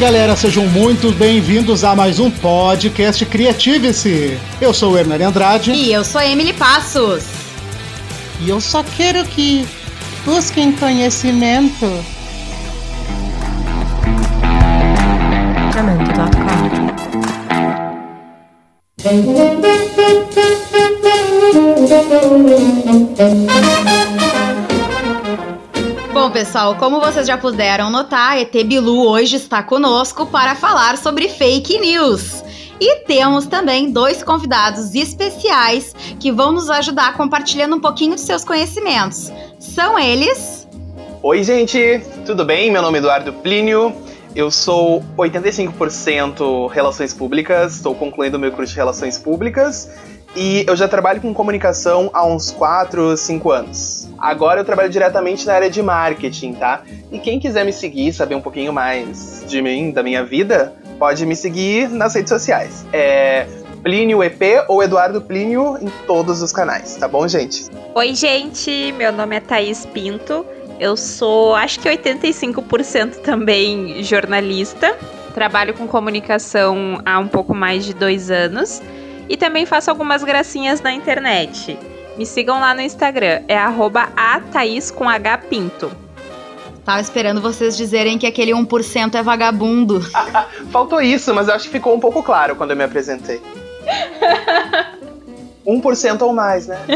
galera, sejam muito bem-vindos a mais um podcast Criative-se. Eu sou o Hernani Andrade. E eu sou a Emily Passos. E eu só quero que busquem conhecimento. Bom, pessoal, como vocês já puderam notar, ET Bilu hoje está conosco para falar sobre fake news. E temos também dois convidados especiais que vão nos ajudar compartilhando um pouquinho de seus conhecimentos. São eles. Oi, gente, tudo bem? Meu nome é Eduardo Plínio. Eu sou 85% Relações Públicas, estou concluindo meu curso de Relações Públicas e eu já trabalho com comunicação há uns 4, 5 anos. Agora eu trabalho diretamente na área de marketing, tá? E quem quiser me seguir, saber um pouquinho mais de mim, da minha vida, pode me seguir nas redes sociais. É Plínio EP ou Eduardo Plínio em todos os canais, tá bom, gente? Oi, gente, meu nome é Thaís Pinto. Eu sou, acho que 85% também jornalista. Trabalho com comunicação há um pouco mais de dois anos. E também faço algumas gracinhas na internet. Me sigam lá no Instagram, é arroba com H Pinto. Tava esperando vocês dizerem que aquele 1% é vagabundo. Faltou isso, mas eu acho que ficou um pouco claro quando eu me apresentei. 1% ou mais, né?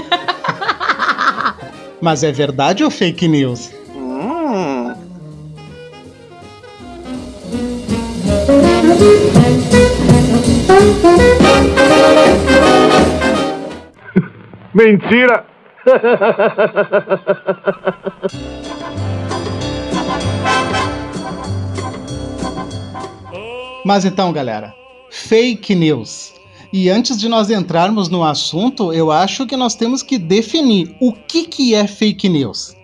Mas é verdade ou fake news? Hum. Mentira! Mas então, galera, fake news. E antes de nós entrarmos no assunto, eu acho que nós temos que definir o que, que é fake news.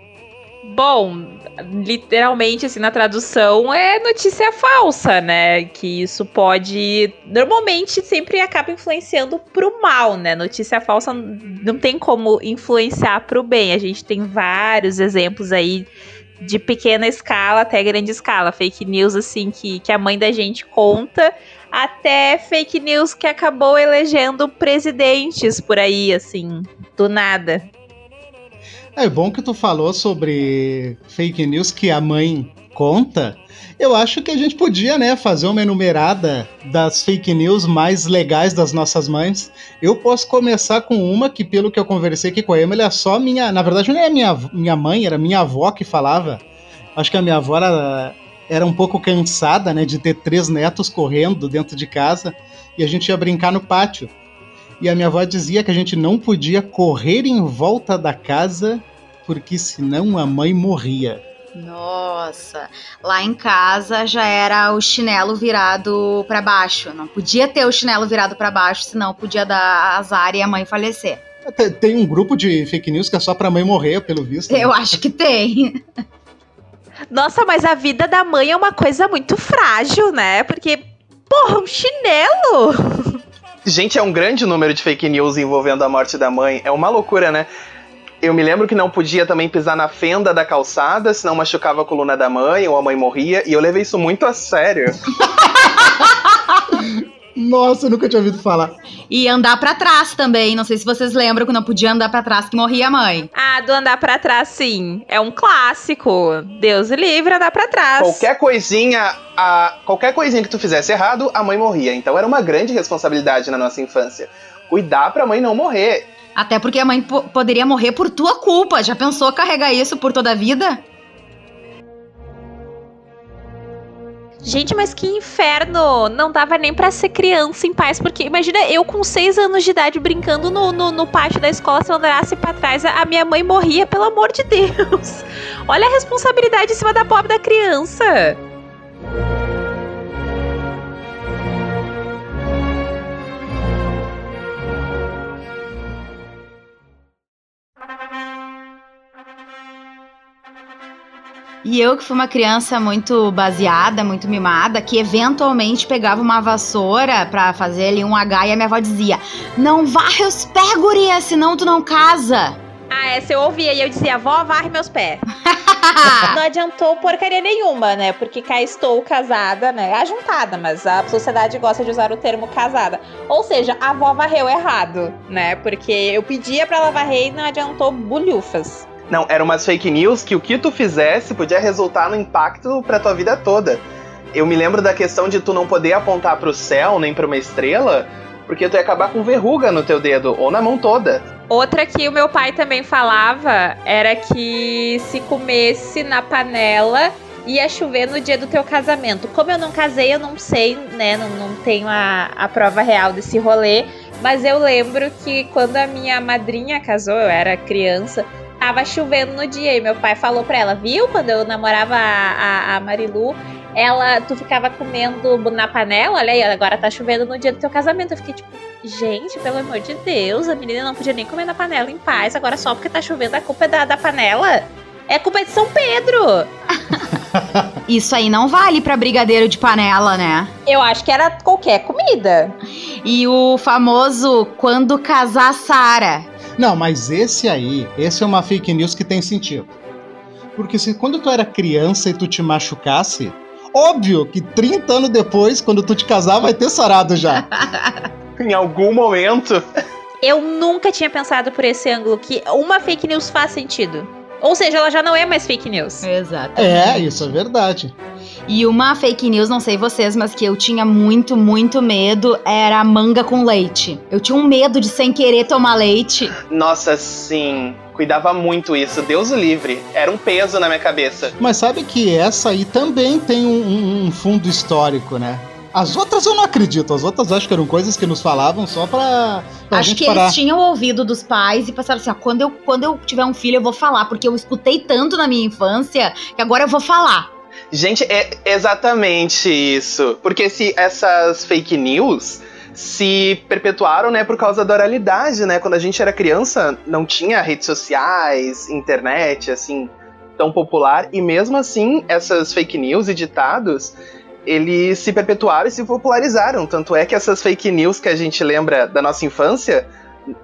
Bom, literalmente, assim, na tradução, é notícia falsa, né? Que isso pode. Normalmente sempre acaba influenciando pro mal, né? Notícia falsa não tem como influenciar pro bem. A gente tem vários exemplos aí de pequena escala até grande escala. Fake news, assim, que, que a mãe da gente conta, até fake news que acabou elegendo presidentes por aí, assim, do nada. É bom que tu falou sobre fake news que a mãe conta. Eu acho que a gente podia, né, fazer uma enumerada das fake news mais legais das nossas mães. Eu posso começar com uma que, pelo que eu conversei aqui com a Emily, é só minha. Na verdade, não é minha, minha mãe, era minha avó que falava. Acho que a minha avó era, era um pouco cansada, né, de ter três netos correndo dentro de casa e a gente ia brincar no pátio. E a minha avó dizia que a gente não podia correr em volta da casa porque senão a mãe morria. Nossa, lá em casa já era o chinelo virado para baixo. Não podia ter o chinelo virado para baixo, senão podia dar azar e a mãe falecer. Tem um grupo de fake news que é só pra mãe morrer, pelo visto. Né? Eu acho que tem. Nossa, mas a vida da mãe é uma coisa muito frágil, né? Porque, porra, um chinelo! Gente, é um grande número de fake news envolvendo a morte da mãe. É uma loucura, né? Eu me lembro que não podia também pisar na fenda da calçada, senão machucava a coluna da mãe ou a mãe morria, e eu levei isso muito a sério. Nossa, eu nunca tinha ouvido falar. E andar para trás também. Não sei se vocês lembram que não podia andar para trás que morria a mãe. Ah, do andar para trás, sim. É um clássico. Deus livre andar para trás. Qualquer coisinha, a, qualquer coisinha que tu fizesse errado, a mãe morria. Então era uma grande responsabilidade na nossa infância. Cuidar pra mãe não morrer. Até porque a mãe poderia morrer por tua culpa. Já pensou carregar isso por toda a vida? Gente, mas que inferno! Não dava nem para ser criança em paz, porque imagina eu com seis anos de idade brincando no, no, no pátio da escola, se eu andasse pra trás, a minha mãe morria, pelo amor de Deus! Olha a responsabilidade em cima da pobre da criança! E eu que fui uma criança muito baseada, muito mimada, que eventualmente pegava uma vassoura pra fazer ali um H e a minha avó dizia: Não varre os pés, guria, senão tu não casa. Ah, essa eu ouvia e eu dizia: Vó, varre meus pés. não adiantou porcaria nenhuma, né? Porque cá estou casada, né? Ajuntada, mas a sociedade gosta de usar o termo casada. Ou seja, a avó varreu errado, né? Porque eu pedia pra ela varrer e não adiantou bulhufas. Não, eram umas fake news que o que tu fizesse podia resultar no impacto pra tua vida toda. Eu me lembro da questão de tu não poder apontar pro céu nem pra uma estrela, porque tu ia acabar com verruga no teu dedo ou na mão toda. Outra que o meu pai também falava era que se comesse na panela ia chover no dia do teu casamento. Como eu não casei, eu não sei, né? Não, não tenho a, a prova real desse rolê. Mas eu lembro que quando a minha madrinha casou, eu era criança, tava chovendo no dia. E meu pai falou pra ela, viu? Quando eu namorava a, a, a Marilu, ela, tu ficava comendo na panela, olha aí, agora tá chovendo no dia do teu casamento. Eu fiquei tipo, gente, pelo amor de Deus, a menina não podia nem comer na panela em paz, agora só porque tá chovendo a culpa é da, da panela. É culpa de São Pedro. Isso aí não vale pra brigadeiro de panela, né? Eu acho que era qualquer comida. E o famoso quando casar Sara. Não, mas esse aí, esse é uma fake news que tem sentido. Porque se quando tu era criança e tu te machucasse, óbvio que 30 anos depois, quando tu te casar, vai ter sarado já. em algum momento. Eu nunca tinha pensado por esse ângulo que uma fake news faz sentido. Ou seja, ela já não é mais fake news. Exato. É, isso é verdade. E uma fake news, não sei vocês, mas que eu tinha muito, muito medo era a manga com leite. Eu tinha um medo de sem querer tomar leite. Nossa, sim. Cuidava muito isso, Deus o livre. Era um peso na minha cabeça. Mas sabe que essa aí também tem um, um- um fundo histórico, né? As outras eu não acredito, as outras acho que eram coisas que nos falavam só pra, pra Acho gente que parar. eles tinham ouvido dos pais e passaram assim: ó, quando eu, quando eu tiver um filho, eu vou falar, porque eu escutei tanto na minha infância que agora eu vou falar. Gente, é exatamente isso. Porque se essas fake news se perpetuaram, né, por causa da oralidade, né? Quando a gente era criança, não tinha redes sociais, internet, assim, tão popular. E mesmo assim, essas fake news e ditados, eles se perpetuaram e se popularizaram. Tanto é que essas fake news que a gente lembra da nossa infância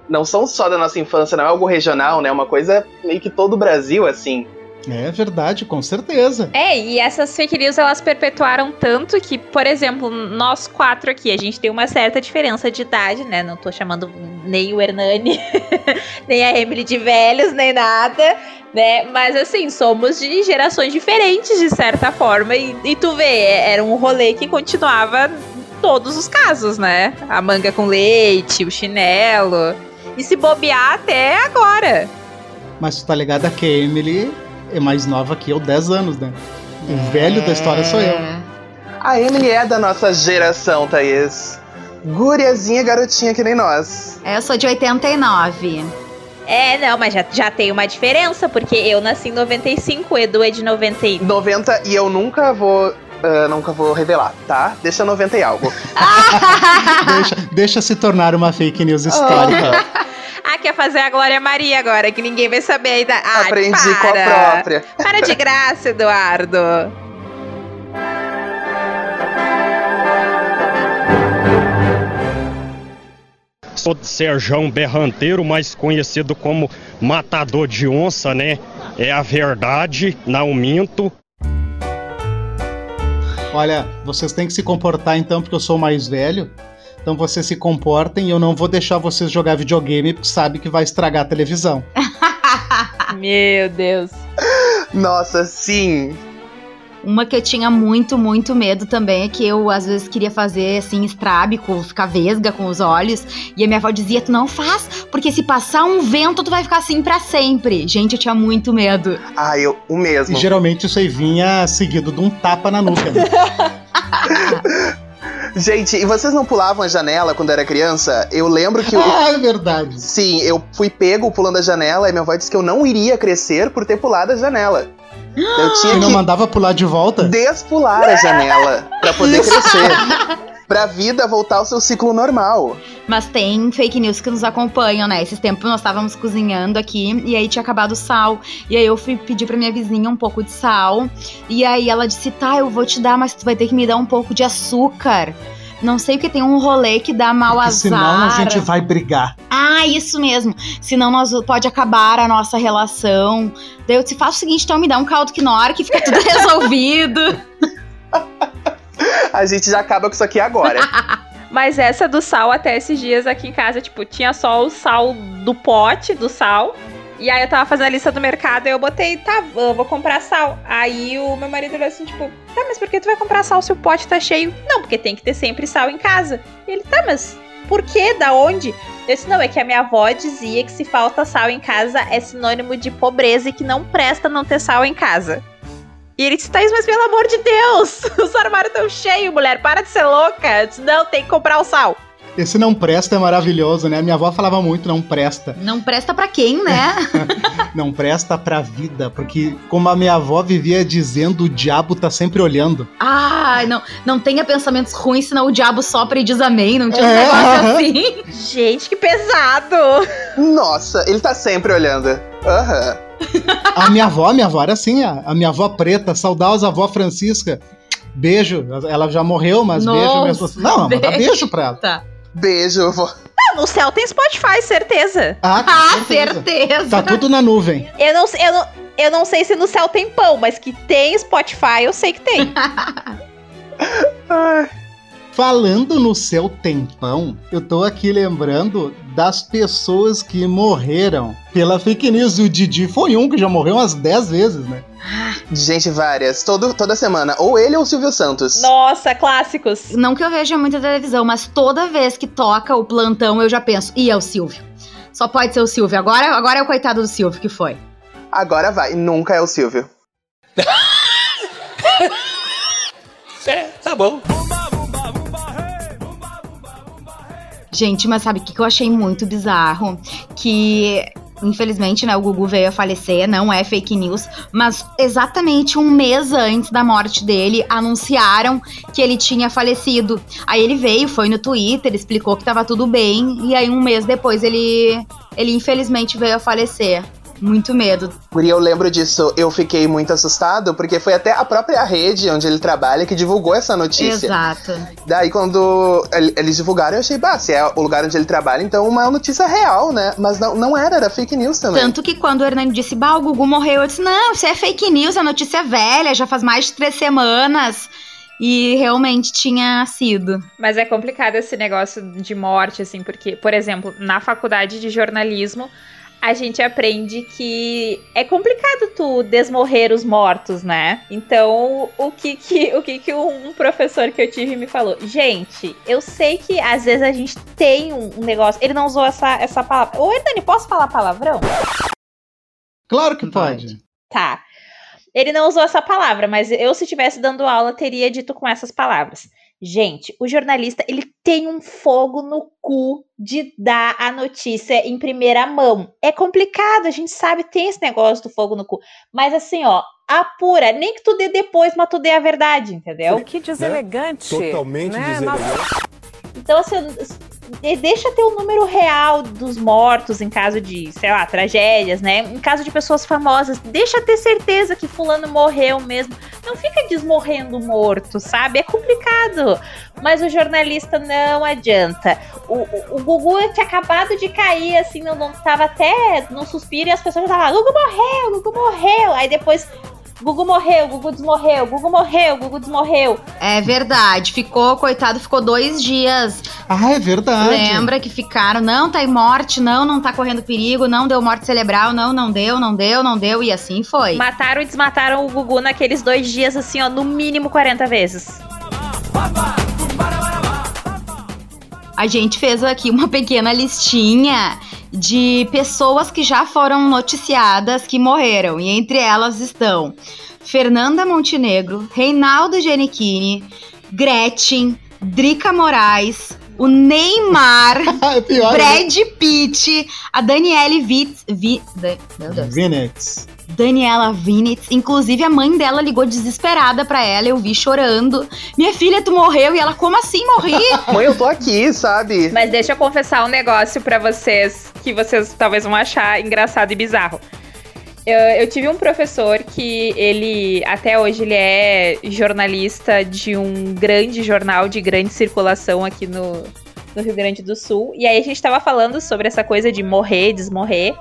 não são só da nossa infância, não é algo regional, né? É uma coisa meio que todo o Brasil, assim. É verdade, com certeza. É, e essas fake news elas perpetuaram tanto que, por exemplo, nós quatro aqui, a gente tem uma certa diferença de idade, né? Não tô chamando nem o Hernani, nem a Emily de velhos, nem nada, né? Mas assim, somos de gerações diferentes, de certa forma. E, e tu vê, era um rolê que continuava em todos os casos, né? A manga com leite, o chinelo. E se bobear até agora. Mas tu tá ligado que a Emily é mais nova que eu, 10 anos, né? O velho da história sou eu. É. A Emily é da nossa geração, Thaís. Guriazinha, garotinha que nem nós. É, eu sou de 89. É, não, mas já, já tem uma diferença, porque eu nasci em 95, o Edu é de 90. 90 e eu nunca vou. ah, nunca vou revelar, tá? Deixa 90 e algo. Deixa, deixa se tornar uma fake news histórica. Quer fazer a Glória Maria agora, que ninguém vai saber ainda. Ah, Aprendi para. com a própria. Para de graça, Eduardo. Sou de Serjão Berranteiro, mais conhecido como Matador de Onça, né? É a verdade, não minto. Olha, vocês têm que se comportar então, porque eu sou mais velho. Então vocês se comportem e eu não vou deixar vocês jogar videogame, porque sabe que vai estragar a televisão. Meu Deus. Nossa, sim. Uma que eu tinha muito, muito medo também é que eu às vezes queria fazer assim, estrábico, ficar vesga com os olhos. E a minha avó dizia: Tu não faz, porque se passar um vento, tu vai ficar assim pra sempre. Gente, eu tinha muito medo. Ah, eu, o E mesmo. geralmente isso aí vinha seguido de um tapa na nuca. Né? Gente, e vocês não pulavam a janela quando era criança? Eu lembro que. eu- ah, é verdade. Sim, eu fui pego pulando a janela e minha avó disse que eu não iria crescer por ter pulado a janela. Eu E tinha não que mandava pular de volta? despular a janela pra poder crescer. Pra vida voltar ao seu ciclo normal. Mas tem fake news que nos acompanham, né? Esses tempos nós estávamos cozinhando aqui e aí tinha acabado o sal. E aí eu fui pedir pra minha vizinha um pouco de sal. E aí ela disse: tá, eu vou te dar, mas tu vai ter que me dar um pouco de açúcar. Não sei o que tem um rolê que dá mau Porque azar. senão a gente vai brigar. Ah, isso mesmo. Senão nós pode acabar a nossa relação. Daí eu te faço o seguinte, então me dá um caldo quinora que fica tudo resolvido. A gente já acaba com isso aqui agora. Mas essa do sal, até esses dias aqui em casa, tipo, tinha só o sal do pote, do sal. E aí eu tava fazendo a lista do mercado e eu botei, tá, eu vou comprar sal. Aí o meu marido olhou assim, tipo, tá, mas por que tu vai comprar sal se o pote tá cheio? Não, porque tem que ter sempre sal em casa. E ele, tá, mas por que? Da onde? Eu disse, não, é que a minha avó dizia que se falta sal em casa é sinônimo de pobreza e que não presta não ter sal em casa. E ele disse, Thaís, mas pelo amor de Deus, os armários estão cheios, mulher, para de ser louca. Eu disse, não, tem que comprar o sal. Esse não presta é maravilhoso, né? Minha avó falava muito não presta. Não presta pra quem, né? Não presta pra vida, porque como a minha avó vivia dizendo, o diabo tá sempre olhando. Ai, não, não tenha pensamentos ruins, senão o diabo sopra e diz amém. Não tinha um É, negócio aham. assim. Gente, que pesado. Nossa, ele tá sempre olhando. Aham. A minha avó, a minha avó era assim, a, a minha avó preta, saudosa avó Francisca. Beijo. Ela já morreu, mas beijo Nossa, mesmo. assim. Não, manda beijo. beijo pra ela. Tá. Beijo, vó. Ah, no céu tem Spotify, certeza. Ah, Ah, certeza. certeza. Tá tudo na nuvem. Eu não, eu, não, eu não sei se no céu tem pão, mas que tem Spotify, eu sei que tem. Ai, Falando no seu tempão, eu tô aqui lembrando das pessoas que morreram pela fake news. E o Didi foi um que já morreu umas 10 vezes, né? gente, várias. Todo, toda semana. Ou ele ou o Silvio Santos. Nossa, clássicos. Não que eu veja muita televisão, mas toda vez que toca o plantão eu já penso, e é o Silvio. Só pode ser o Silvio. Agora, agora é o coitado do Silvio que foi. Agora vai. Nunca é o Silvio. É, tá bom. Gente, mas sabe o que eu achei muito bizarro? Que, infelizmente, né, o Gugu veio a falecer, não é fake news, mas exatamente um mês antes da morte dele, anunciaram que ele tinha falecido. Aí ele veio, foi no Twitter, explicou que tava tudo bem, e aí um mês depois ele, ele infelizmente veio a falecer. Muito medo. Guri, eu lembro disso. Eu fiquei muito assustado, porque foi até a própria rede onde ele trabalha que divulgou essa notícia. Exato. Daí, quando el- eles divulgaram, eu achei, bah, se é o lugar onde ele trabalha, então uma notícia real, né? Mas não, não era, era fake news também. Tanto que quando o Hernani disse, bah, o Gugu morreu, eu disse, não, isso é fake news, a notícia é velha, já faz mais de três semanas. E realmente tinha sido. Mas é complicado esse negócio de morte, assim, porque, por exemplo, na faculdade de jornalismo, a gente aprende que é complicado tu desmorrer os mortos, né? Então, o que que, o que, que um professor que eu tive me falou? Gente, eu sei que às vezes a gente tem um negócio. Ele não usou essa, essa palavra. Ô, Hernani, posso falar palavrão? Claro que Pode. pode. Tá. Ele não usou essa palavra, mas eu, se estivesse dando aula, teria dito com essas palavras. Gente, o jornalista, ele tem um fogo no cu de dar a notícia em primeira mão. É complicado, a gente sabe, tem esse negócio do fogo no cu. Mas assim, ó, apura. Nem que tu dê depois, mas tu dê a verdade, entendeu? Que deselegante. Totalmente né? deselegante. Então, assim, deixa ter o número real dos mortos em caso de, sei lá, tragédias, né? Em caso de pessoas famosas, deixa ter certeza que fulano morreu mesmo. Não fica desmorrendo morto, sabe? É complicado. Mas o jornalista não adianta. O, o, o Gugu tinha acabado de cair, assim, não, não tava até no suspiro e as pessoas já estavam, Gugu morreu, Gugu morreu. Aí depois, Gugu morreu, Gugu desmorreu, Gugu morreu, Gugu desmorreu. É verdade. Ficou, coitado, ficou dois dias. Ah, é verdade. Lembra que ficaram, não, tá em morte, não, não tá correndo perigo, não deu morte cerebral, não, não deu, não deu, não deu, e assim foi. Mataram e desmataram o Gugu naqueles dois dias, assim, ó, no mínimo 40 vezes. A gente fez aqui uma pequena listinha de pessoas que já foram noticiadas que morreram. E entre elas estão Fernanda Montenegro, Reinaldo Giannichini, Gretchen, Drica Moraes, o Neymar, é pior. Brad Pitt, a Daniele Vitz, Vi, da- meu Deus, Vinets. Daniela Vinitz. Inclusive, a mãe dela ligou desesperada pra ela. Eu vi chorando. Minha filha, tu morreu. E ela, como assim morri? Mãe, eu tô aqui, sabe? Mas deixa eu confessar um negócio pra vocês que vocês talvez vão achar engraçado e bizarro. Eu, eu, tive um professor que ele, até hoje, ele é jornalista de um grande jornal de grande circulação aqui no, no Rio Grande do Sul. E aí a gente tava falando sobre essa coisa de morrer, desmorrer.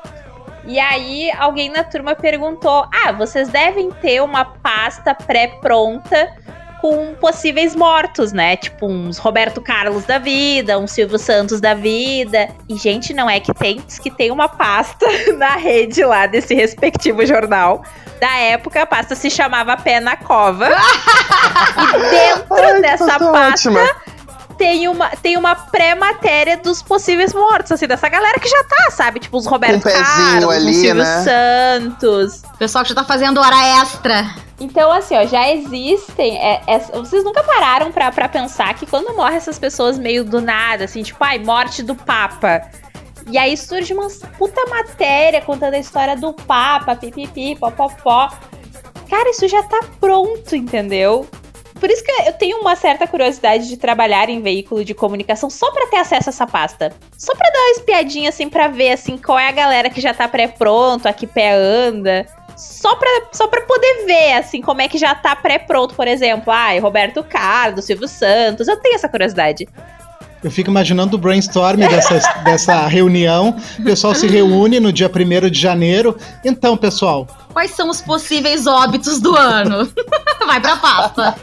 E aí alguém na turma perguntou: Ah, vocês devem ter uma pasta pré-pronta com possíveis mortos, né? Tipo uns Roberto Carlos da vida, um Silvio Santos da vida. E, gente, não é que tem, que tem uma pasta na rede lá desse respectivo jornal. Da época, a pasta se chamava Pé na Cova. e dentro Ai, dessa pasta. Ótima tem uma, tem uma pré-matéria dos possíveis mortos, assim, dessa galera que já tá, sabe? Tipo, os Roberto um Carlos, ali, Silvio né? Santos. O pessoal que já tá fazendo hora extra. Então, assim, ó, já existem. É, é, vocês nunca pararam pra, pra pensar que quando morrem essas pessoas meio do nada, assim, tipo, ai, morte do Papa. E aí surge uma puta matéria contando a história do Papa, pipipi, popopó. Cara, isso já tá pronto, entendeu? Por isso que eu tenho uma certa curiosidade de trabalhar em veículo de comunicação só para ter acesso a essa pasta. Só para dar uma espiadinha assim para ver assim qual é a galera que já tá pré-pronto, a que pé anda só pra, só pra poder ver, assim, como é que já tá pré-pronto, por exemplo. Ai, Roberto Carlos, Silvio Santos. Eu tenho essa curiosidade. Eu fico imaginando o brainstorm dessa, dessa reunião. O pessoal se reúne no dia 1 de janeiro. Então, pessoal. Quais são os possíveis óbitos do ano? Vai pra pasta.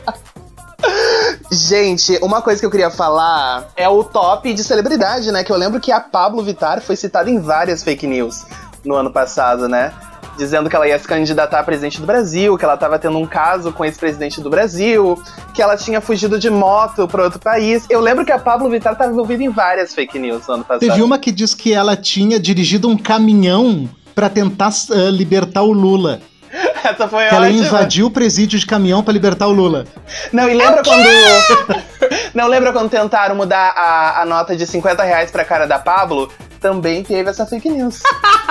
Gente, uma coisa que eu queria falar é o top de celebridade, né? Que eu lembro que a Pablo Vittar foi citada em várias fake news no ano passado, né? Dizendo que ela ia se candidatar a presidente do Brasil, que ela estava tendo um caso com esse presidente do Brasil, que ela tinha fugido de moto para outro país. Eu lembro que a Pablo Vittar estava envolvida em várias fake news no ano passado. Teve uma que diz que ela tinha dirigido um caminhão para tentar uh, libertar o Lula. Essa foi que ótima. ela invadiu o presídio de caminhão para libertar o Lula. Não, e lembra quando. Não lembra quando tentaram mudar a, a nota de 50 reais pra cara da Pablo? Também teve essa fake news.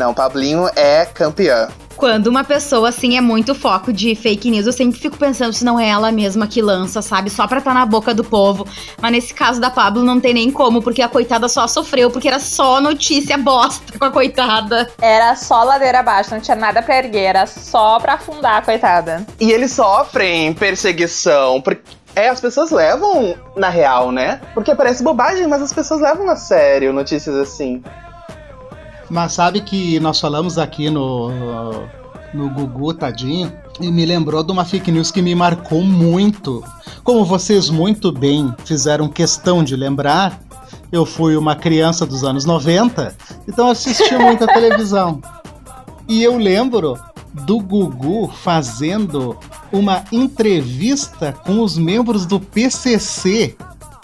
Não, Pablinho é campeã. Quando uma pessoa, assim, é muito foco de fake news, eu sempre fico pensando se não é ela mesma que lança, sabe? Só pra estar tá na boca do povo. Mas nesse caso da Pablo não tem nem como, porque a coitada só sofreu, porque era só notícia bosta com a coitada. Era só ladeira abaixo, não tinha nada pra erguer, era só pra afundar a coitada. E eles sofrem perseguição, porque é, as pessoas levam na real, né? Porque parece bobagem, mas as pessoas levam a sério notícias assim. Mas sabe que nós falamos aqui no, no Gugu, tadinho, e me lembrou de uma fake news que me marcou muito. Como vocês muito bem fizeram questão de lembrar, eu fui uma criança dos anos 90, então assisti muita televisão. E eu lembro do Gugu fazendo uma entrevista com os membros do PCC,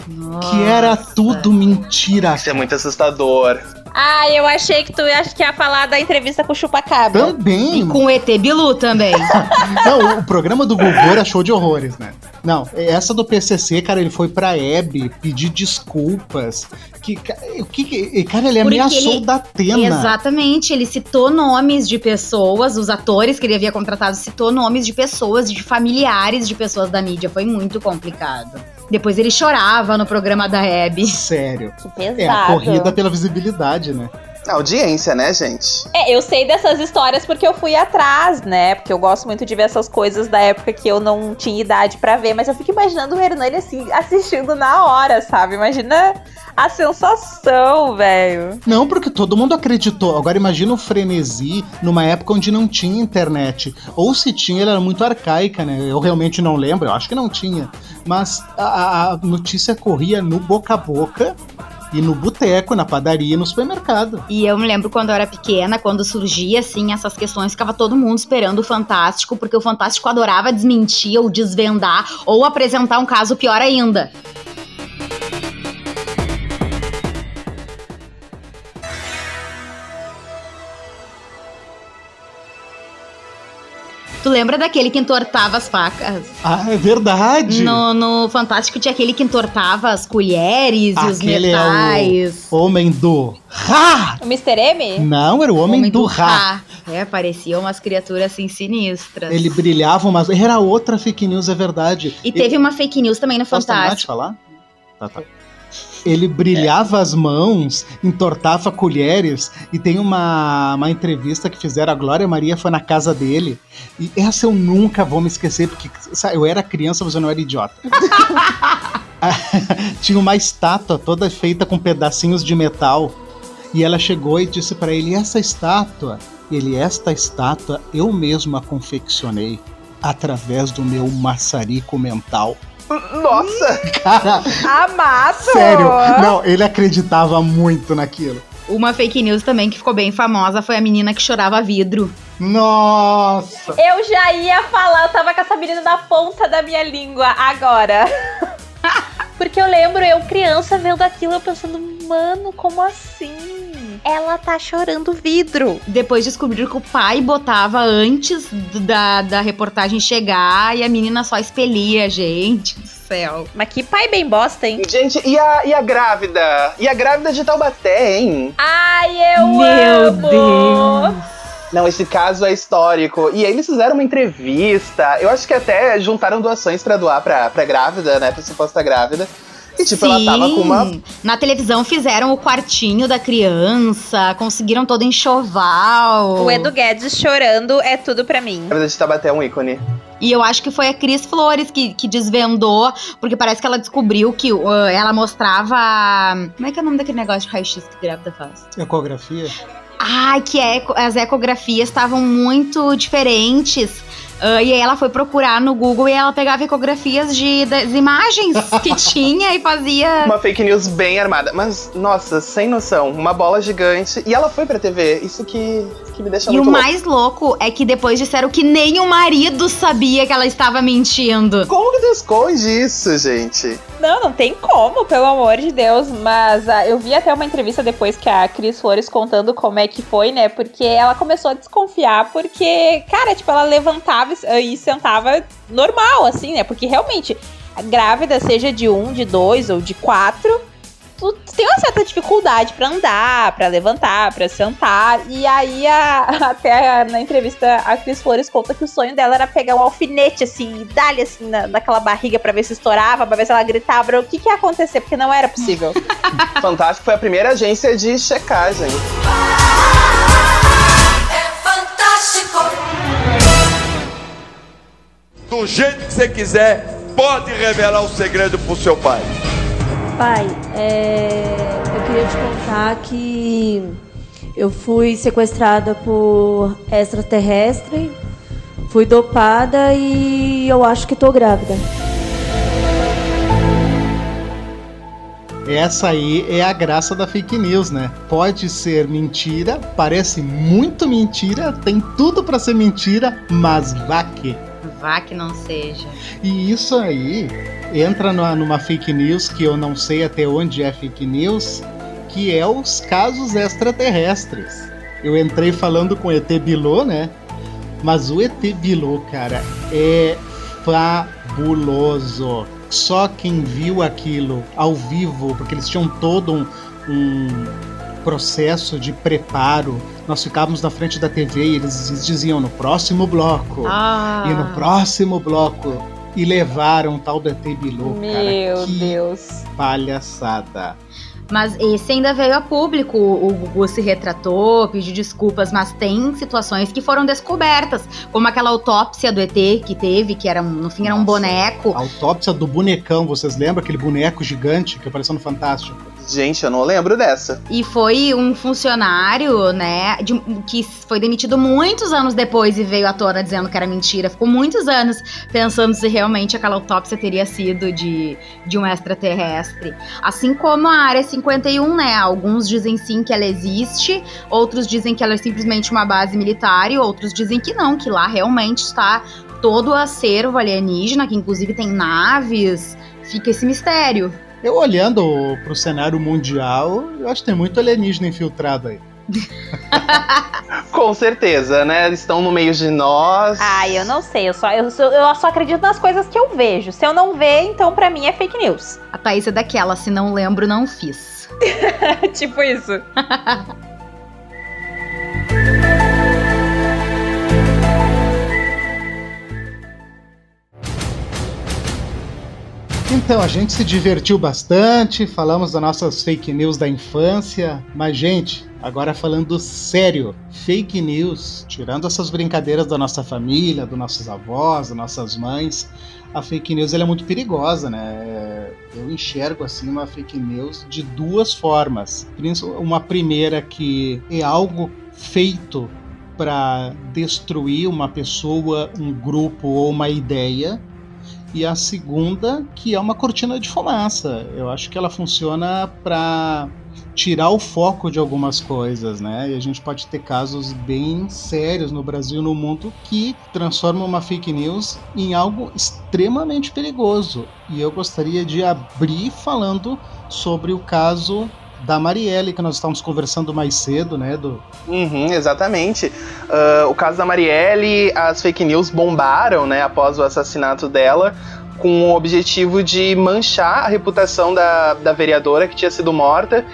Nossa. que era tudo mentira. Isso é muito assustador. Ah, eu achei que tu ia, que ia falar da entrevista com o Chupacabra. Também. E com o ET Bilu também. Não, o programa do Gugu era show de horrores, né? Não, essa do PCC, cara, ele foi pra Hebe pedir desculpas. Que, o que, cara, ele Porque ameaçou ele, da Atena. Exatamente, ele citou nomes de pessoas, os atores que ele havia contratado citou nomes de pessoas, de familiares de pessoas da mídia. Foi muito complicado. Depois ele chorava no programa da Hebe. Sério. Que pesado. É a corrida pela visibilidade, né? Audiência, né, gente? É, eu sei dessas histórias porque eu fui atrás, né? Porque eu gosto muito de ver essas coisas da época que eu não tinha idade para ver, mas eu fico imaginando o Hernani assim, assistindo na hora, sabe? Imagina a sensação, velho. Não, porque todo mundo acreditou. Agora imagina o frenesi numa época onde não tinha internet. Ou se tinha, ela era muito arcaica, né? Eu realmente não lembro, eu acho que não tinha. Mas a, a notícia corria no boca a boca e no boteco, na padaria e no supermercado. E eu me lembro quando eu era pequena, quando surgia assim essas questões, ficava todo mundo esperando o Fantástico, porque o Fantástico adorava desmentir ou desvendar ou apresentar um caso pior ainda. Tu lembra daquele que entortava as facas? Ah, é verdade! No, no Fantástico tinha aquele que entortava as colheres aquele e os metais. É o homem do Ra! O Mr. M? Não, era o homem, homem do, do Ra. É, pareciam umas criaturas assim sinistras. Ele brilhava, mas era outra fake news, é verdade. E teve uma fake news também no Fantástico. Posso falar? Tá, tá. Ele brilhava as mãos, entortava colheres. E tem uma, uma entrevista que fizeram, a Glória Maria foi na casa dele. E essa eu nunca vou me esquecer, porque sabe, eu era criança, mas eu não era idiota. Tinha uma estátua toda feita com pedacinhos de metal. E ela chegou e disse para ele: Essa estátua, ele, esta estátua eu mesmo a confeccionei através do meu maçarico mental. Nossa! Cara, Amasso! sério, não, ele acreditava muito naquilo. Uma fake news também que ficou bem famosa foi a menina que chorava vidro. Nossa! Eu já ia falar, eu tava com essa menina na ponta da minha língua agora. Porque eu lembro, eu criança vendo aquilo, eu pensando, mano, como assim? Ela tá chorando vidro. Depois descobriram que o pai botava antes da, da reportagem chegar e a menina só expelia, gente do céu. Mas que pai bem bosta, hein? Gente, e a, e a grávida? E a grávida de Taubaté, hein? Ai, eu Meu amo! Deus! Não, esse caso é histórico. E aí eles fizeram uma entrevista. Eu acho que até juntaram doações pra doar pra, pra grávida, né? Pra suposta grávida. E tipo, ela tava com uma. Na televisão fizeram o quartinho da criança, conseguiram todo enxoval. O Edu Guedes chorando é tudo pra mim. grávida de Taubaté é um ícone. E eu acho que foi a Cris Flores que, que desvendou, porque parece que ela descobriu que uh, ela mostrava. Como é que é o nome daquele negócio de raio-x que grávida faz? Ecografia? Ai, que eco- as ecografias estavam muito diferentes. Ah, e aí ela foi procurar no Google e ela pegava ecografias de, das imagens que tinha e fazia. Uma fake news bem armada. Mas, nossa, sem noção. Uma bola gigante. E ela foi pra TV. Isso que, que me deixa E o muito louco. mais louco é que depois disseram que nem o marido sabia que ela estava mentindo. Como que tu esconde isso, gente? Não, não tem como, pelo amor de Deus. Mas ah, eu vi até uma entrevista depois que a Cris Flores contando como é que foi, né? Porque ela começou a desconfiar, porque, cara, tipo, ela levantava e e sentava normal, assim, né? Porque realmente, a grávida, seja de um, de dois ou de quatro, tu tem uma certa dificuldade pra andar, pra levantar, pra sentar. E aí, a- até na entrevista, a Cris Flores conta que o sonho dela era pegar um alfinete, assim, e dar-lhe, assim, na, naquela barriga pra ver se estourava, pra ver se ela gritava. O que que ia acontecer? Porque não era possível. Fantástico foi a primeira agência de checagem. Do jeito que você quiser, pode revelar o segredo pro seu pai. Pai, é, eu queria te contar que eu fui sequestrada por extraterrestre, fui dopada e eu acho que tô grávida. Essa aí é a graça da fake news, né? Pode ser mentira, parece muito mentira, tem tudo pra ser mentira, mas vá que. Vá que não seja. E isso aí entra numa, numa fake news que eu não sei até onde é fake news, que é os casos extraterrestres. Eu entrei falando com o ET Bilu, né? Mas o ET Bilu, cara, é fabuloso. Só quem viu aquilo ao vivo, porque eles tinham todo um, um processo de preparo. Nós ficávamos na frente da TV e eles diziam no próximo bloco. Ah. E no próximo bloco. E levaram o tal do ET Bilu, cara. Meu Que Deus. palhaçada. Mas esse ainda veio a público. O Gugu se retratou, pediu desculpas, mas tem situações que foram descobertas, como aquela autópsia do ET que teve, que era um- no fim era um Nossa. boneco. A autópsia do bonecão, vocês lembram aquele boneco gigante que apareceu no Fantástico? Gente, eu não lembro dessa. E foi um funcionário, né, de- que foi demitido muitos anos depois e veio à tona dizendo que era mentira. Ficou muitos anos pensando se realmente aquela autópsia teria sido de, de um extraterrestre. Assim como a Área 51, né? Alguns dizem sim que ela existe, outros dizem que ela é simplesmente uma base militar e outros dizem que não, que lá realmente está todo o acervo alienígena, que inclusive tem naves. Fica esse mistério. Eu olhando pro cenário mundial, eu acho que tem muito alienígena infiltrado aí. Com certeza, né? Eles estão no meio de nós. Ai, eu não sei. Eu só, eu, só- eu só acredito nas coisas que eu vejo. Se eu não ver, então pra mim é fake news. A Thaís é daquela, se não lembro, não fiz. tipo isso. Então, a gente se divertiu bastante, falamos das nossas fake news da infância, mas, gente, agora falando sério, fake news, tirando essas brincadeiras da nossa família, dos nossos avós, das nossas mães, a fake news é muito perigosa, né? Eu enxergo assim uma fake news de duas formas. Uma primeira que é algo feito para destruir uma pessoa, um grupo ou uma ideia, e a segunda que é uma cortina de fumaça. Eu acho que ela funciona para tirar o foco de algumas coisas, né? E a gente pode ter casos bem sérios no Brasil e no mundo que transformam uma fake news em algo extremamente perigoso. E eu gostaria de abrir falando sobre o caso da Marielle, que nós estávamos conversando mais cedo, né? Do... Uhum, exatamente. Uh, o caso da Marielle, as fake news bombaram, né, após o assassinato dela, com o objetivo de manchar a reputação da, da vereadora que tinha sido morta.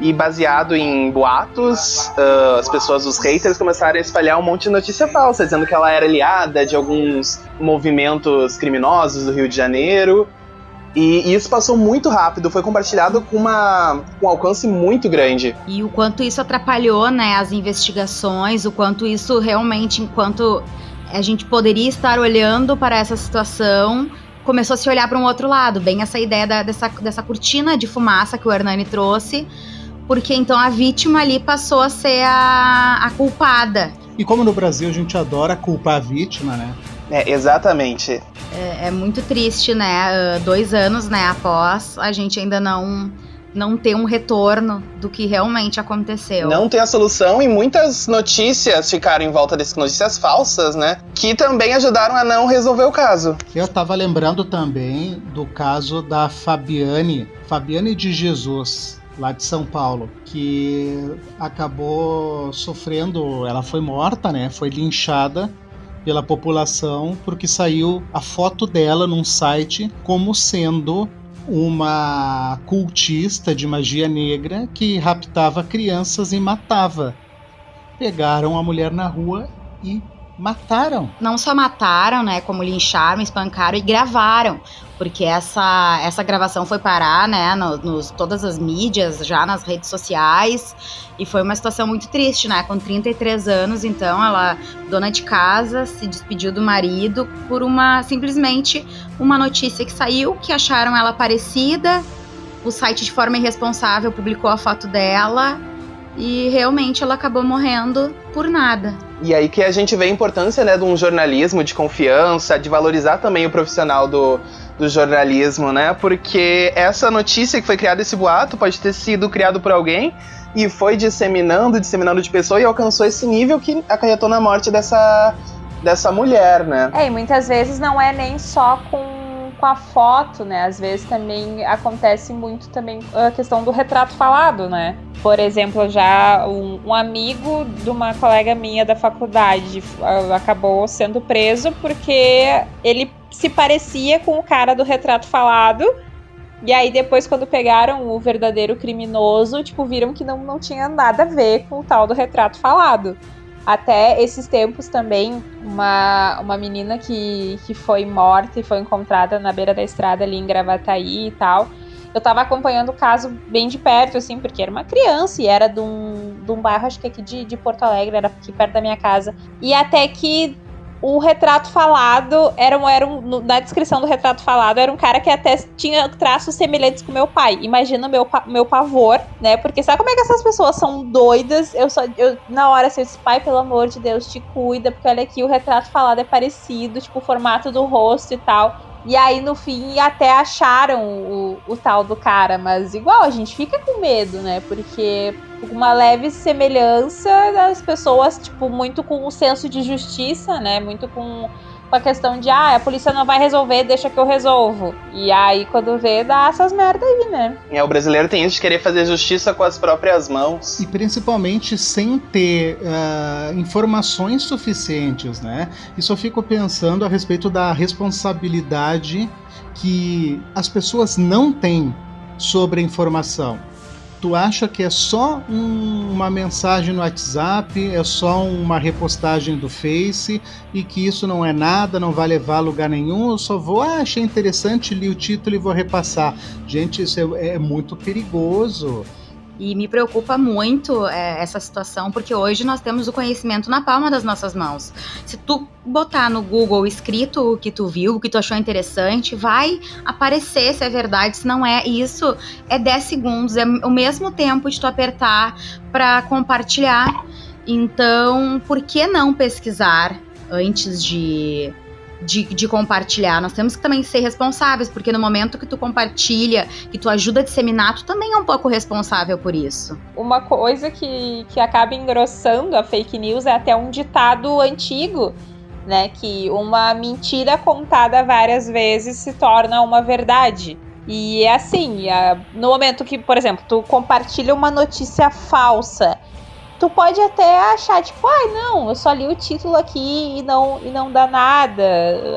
E baseado em boatos, uh, as pessoas, os haters, começaram a espalhar um monte de notícia falsa, dizendo que ela era aliada de alguns movimentos criminosos do Rio de Janeiro. E, e, isso passou muito rápido, foi compartilhado com, uma, com um alcance muito grande. E o quanto isso atrapalhou né, as investigações, o quanto isso realmente, enquanto a gente poderia estar olhando para essa situação, começou a se olhar para um outro lado. Bem essa ideia da, dessa, dessa cortina de fumaça que o Hernani trouxe, porque então a vítima ali passou a ser a, a culpada. E como no Brasil a gente adora culpar a vítima, né? É, exatamente. É, é, muito triste, né? Uh, dois anos, né, após, a gente ainda não não ter um retorno do que realmente aconteceu. Não ter a solução e muitas notícias ficaram em volta dessas notícias falsas, né? Que também ajudaram a não resolver o caso. Eu tava lembrando também do caso da Fabiane, Fabiane de Jesus, lá de São Paulo, que acabou sofrendo, ela foi morta, né? Foi linchada pela população porque saiu a foto dela num site como sendo uma cultista de magia negra que raptava crianças e matava. Pegaram a mulher na rua e mataram. Não só mataram, né, como lincharam, espancaram e gravaram, porque essa, essa gravação foi parar, né, no, nos todas as mídias, já nas redes sociais, e foi uma situação muito triste, né, com 33 anos, então ela, dona de casa, se despediu do marido por uma, simplesmente, uma notícia que saiu, que acharam ela parecida, o site de forma irresponsável publicou a foto dela, e realmente ela acabou morrendo por nada. E aí que a gente vê a importância né, de um jornalismo de confiança, de valorizar também o profissional do, do jornalismo, né? Porque essa notícia que foi criada, esse boato, pode ter sido criado por alguém e foi disseminando, disseminando de pessoa e alcançou esse nível que acarretou na morte dessa, dessa mulher, né? É, e muitas vezes não é nem só com com a foto, né? Às vezes também acontece muito também a questão do retrato falado, né? Por exemplo, já um, um amigo de uma colega minha da faculdade acabou sendo preso porque ele se parecia com o cara do retrato falado. E aí depois quando pegaram o verdadeiro criminoso, tipo, viram que não, não tinha nada a ver com o tal do retrato falado. Até esses tempos também, uma, uma menina que, que foi morta e foi encontrada na beira da estrada ali em Gravataí e tal. Eu tava acompanhando o caso bem de perto, assim, porque era uma criança e era de um, de um bairro, acho que aqui de, de Porto Alegre, era aqui perto da minha casa. E até que o retrato falado era, um, era um, na descrição do retrato falado era um cara que até tinha traços semelhantes com meu pai. Imagina meu, meu pavor, né? Porque sabe como é que essas pessoas são doidas? Eu só eu, na hora assim, eu disse, pai, pelo amor de Deus, te cuida, porque olha aqui, o retrato falado é parecido, tipo o formato do rosto e tal. E aí, no fim, até acharam o, o tal do cara, mas igual, a gente fica com medo, né? Porque uma leve semelhança das pessoas, tipo, muito com o senso de justiça, né? Muito com, com a questão de, ah, a polícia não vai resolver, deixa que eu resolvo. E aí, quando vê, dá essas merda aí, né? É, o brasileiro tem isso de querer fazer justiça com as próprias mãos. E principalmente sem ter uh, informações suficientes, né? Isso eu fico pensando a respeito da responsabilidade que as pessoas não têm sobre a informação. Tu acha que é só um, uma mensagem no WhatsApp, é só uma repostagem do Face e que isso não é nada, não vai levar a lugar nenhum, eu só vou, ah, achei interessante, li o título e vou repassar. Gente, isso é, é muito perigoso. E me preocupa muito é, essa situação, porque hoje nós temos o conhecimento na palma das nossas mãos. Se tu botar no Google escrito o que tu viu, o que tu achou interessante, vai aparecer se é verdade, se não é. Isso é 10 segundos, é o mesmo tempo de tu apertar para compartilhar. Então, por que não pesquisar antes de de, de, compartilhar. Nós temos que também ser responsáveis, porque no momento que tu compartilha, que tu ajuda a disseminar, tu também é um pouco responsável por isso. Uma coisa que, que acaba engrossando a fake news é até um ditado antigo, né? Que uma mentira contada várias vezes se torna uma verdade. E é assim, no momento que, por exemplo, tu compartilha uma notícia falsa tu pode até achar, tipo, ai, ah, não, eu só li o título aqui e não, e não dá nada.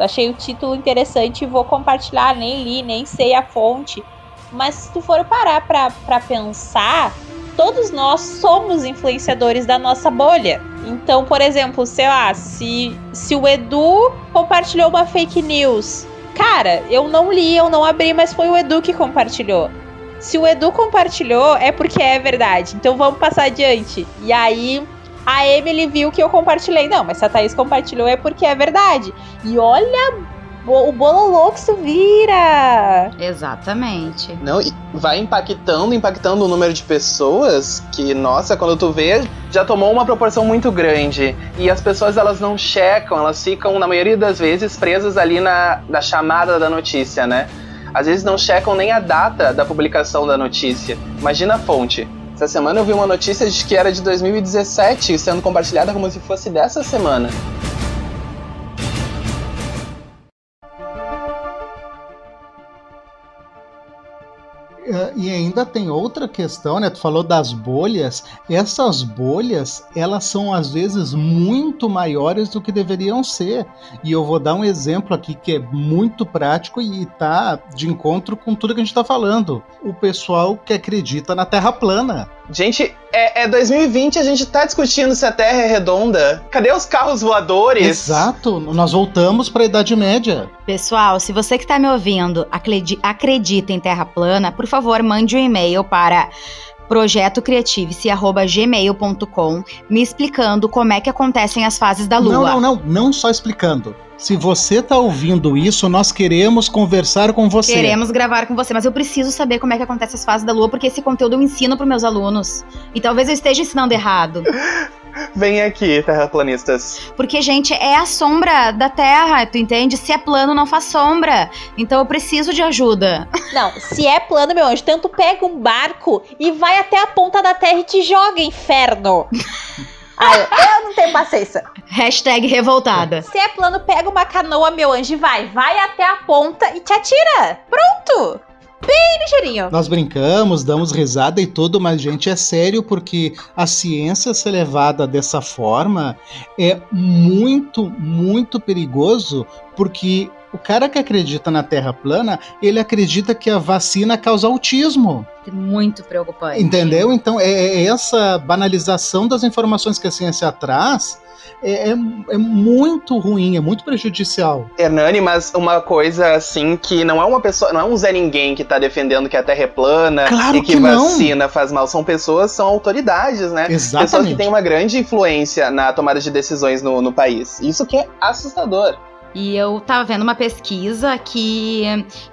Achei o título interessante e vou compartilhar, nem li, nem sei a fonte. Mas se tu for parar pra, pra pensar, todos nós somos influenciadores da nossa bolha. Então, por exemplo, sei lá, se, se o Edu compartilhou uma fake news, cara, eu não li, eu não abri, mas foi o Edu que compartilhou. Se o Edu compartilhou, é porque é verdade. Então vamos passar adiante. E aí a Emily viu que eu compartilhei. Não, mas se a Thaís compartilhou é porque é verdade. E olha o bololô que isso vira! Exatamente. Não, vai impactando, impactando o número de pessoas que, nossa, quando tu vê, já tomou uma proporção muito grande. E as pessoas, elas não checam, elas ficam, na maioria das vezes, presas ali na, na chamada da notícia, né? Às vezes não checam nem a data da publicação da notícia. Imagina a fonte. Essa semana eu vi uma notícia de que era de 2017 sendo compartilhada como se fosse dessa semana. E ainda tem outra questão, né? Tu falou das bolhas. Essas bolhas, elas são às vezes muito maiores do que deveriam ser. E eu vou dar um exemplo aqui que é muito prático e tá de encontro com tudo que a gente tá falando. O pessoal que acredita na Terra plana. Gente, é, é 2020, a gente tá discutindo se a Terra é redonda. Cadê os carros voadores? Exato, nós voltamos para a Idade Média. Pessoal, se você que tá me ouvindo acredita em Terra plana, por favor, mande um e-mail para projetocriativice.gmail.com me explicando como é que acontecem as fases da Lua. Não, não, não, não só explicando. Se você está ouvindo isso, nós queremos conversar com você. Queremos gravar com você, mas eu preciso saber como é que acontece as fases da Lua, porque esse conteúdo eu ensino para meus alunos. E talvez eu esteja ensinando errado. Vem aqui, terraplanistas. Porque, gente, é a sombra da Terra, tu entende? Se é plano, não faz sombra. Então eu preciso de ajuda. Não, se é plano, meu anjo, tanto pega um barco e vai até a ponta da Terra e te joga, inferno. Ai, eu não tenho paciência. Hashtag revoltada. Se é plano, pega uma canoa, meu anjo, e vai. Vai até a ponta e te atira. Pronto bem ligeirinho. Nós brincamos, damos risada e tudo, mas, gente, é sério porque a ciência ser levada dessa forma é muito, muito perigoso porque o cara que acredita na Terra plana, ele acredita que a vacina causa autismo. Muito preocupante. Entendeu? Então, é, é essa banalização das informações que a ciência traz é, é, é, muito ruim, é muito prejudicial. Hernani, mas uma coisa assim que não é uma pessoa, não é um Zé Ninguém que tá defendendo que a Terra é plana claro e que, que vacina faz mal. São pessoas, são autoridades, né? Exatamente. Pessoas que têm uma grande influência na tomada de decisões no, no país. Isso que é assustador. E eu estava vendo uma pesquisa que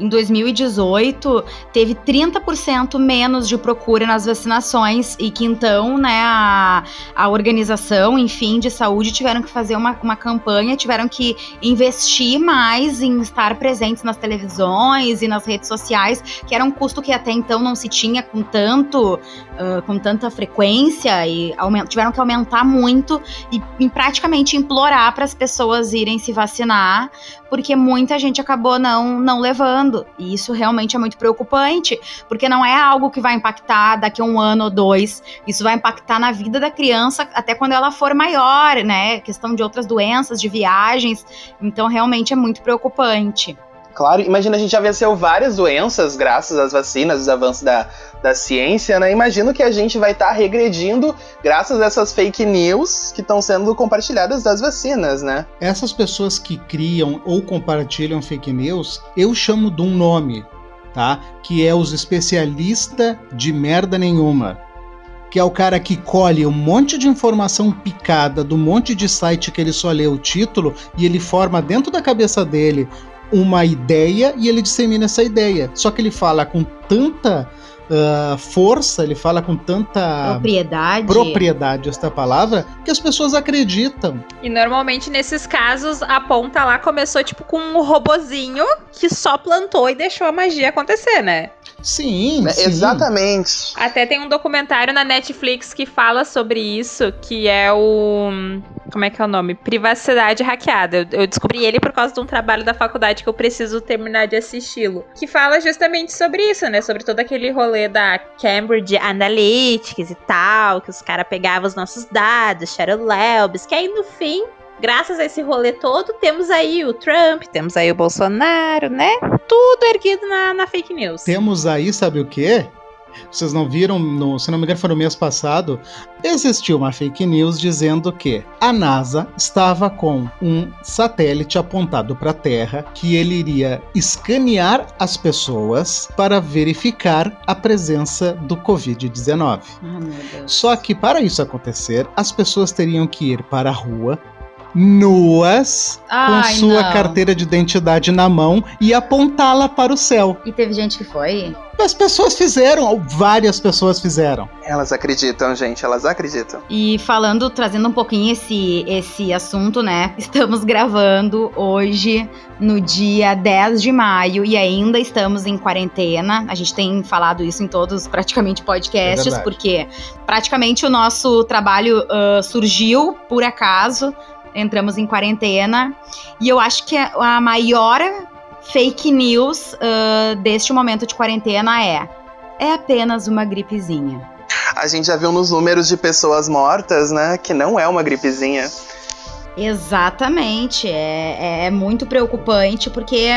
em 2018 teve 30% menos de procura nas vacinações e que então, né, a, a organização, enfim, de saúde tiveram que fazer uma, uma campanha, tiveram que investir mais em estar presentes nas televisões e nas redes sociais, que era um custo que até então não se tinha com tanto, uh, com tanta frequência e tiveram que aumentar muito e, e praticamente implorar para as pessoas irem se vacinar porque muita gente acabou não, não levando. E isso realmente é muito preocupante, porque não é algo que vai impactar daqui a um ano ou dois. Isso vai impactar na vida da criança até quando ela for maior, né? Questão de outras doenças, de viagens. Então, realmente é muito preocupante. Claro, imagina, a gente já venceu várias doenças graças às vacinas, os avanços da, da ciência, né? Imagino que a gente vai estar tá regredindo graças a essas fake news que estão sendo compartilhadas das vacinas, né? Essas pessoas que criam ou compartilham fake news, eu chamo de um nome, tá? Que é os especialistas de merda nenhuma que é o cara que colhe um monte de informação picada do monte de site que ele só lê o título e ele forma dentro da cabeça dele uma ideia e ele dissemina essa ideia. Só que ele fala com tanta uh, força, ele fala com tanta propriedade. propriedade esta palavra, que as pessoas acreditam. E normalmente nesses casos a ponta lá começou tipo com um robozinho que só plantou e deixou a magia acontecer, né? Sim, é, sim, exatamente. Até tem um documentário na Netflix que fala sobre isso, que é o como é que é o nome? Privacidade hackeada. Eu, eu descobri ele por causa de um trabalho da faculdade que eu preciso terminar de assisti-lo, que fala justamente sobre isso, né? Sobre todo aquele rolê da Cambridge Analytics e tal, que os caras pegavam os nossos dados, Shadow Labs, que aí no fim graças a esse rolê todo, temos aí o Trump, temos aí o Bolsonaro, né? Tudo erguido na, na fake news. Temos aí, sabe o quê? Vocês não viram, no, se não me engano, foi no mês passado, existiu uma fake news dizendo que a NASA estava com um satélite apontado para a Terra que ele iria escanear as pessoas para verificar a presença do Covid-19. Ah, Só que para isso acontecer, as pessoas teriam que ir para a rua nuas Ai, com sua não. carteira de identidade na mão e apontá-la para o céu. E teve gente que foi? As pessoas fizeram, várias pessoas fizeram. Elas acreditam, gente, elas acreditam. E falando, trazendo um pouquinho esse, esse assunto, né? Estamos gravando hoje, no dia 10 de maio, e ainda estamos em quarentena. A gente tem falado isso em todos, praticamente, É podcasts, verdade. porque praticamente o nosso trabalho ah, surgiu por acaso. Entramos em quarentena. E eu acho que a maior fake news ah, deste momento de quarentena é. É apenas uma gripezinha. A gente já viu nos números de pessoas mortas, né, que não é uma gripezinha. Exatamente, é, é muito preocupante porque,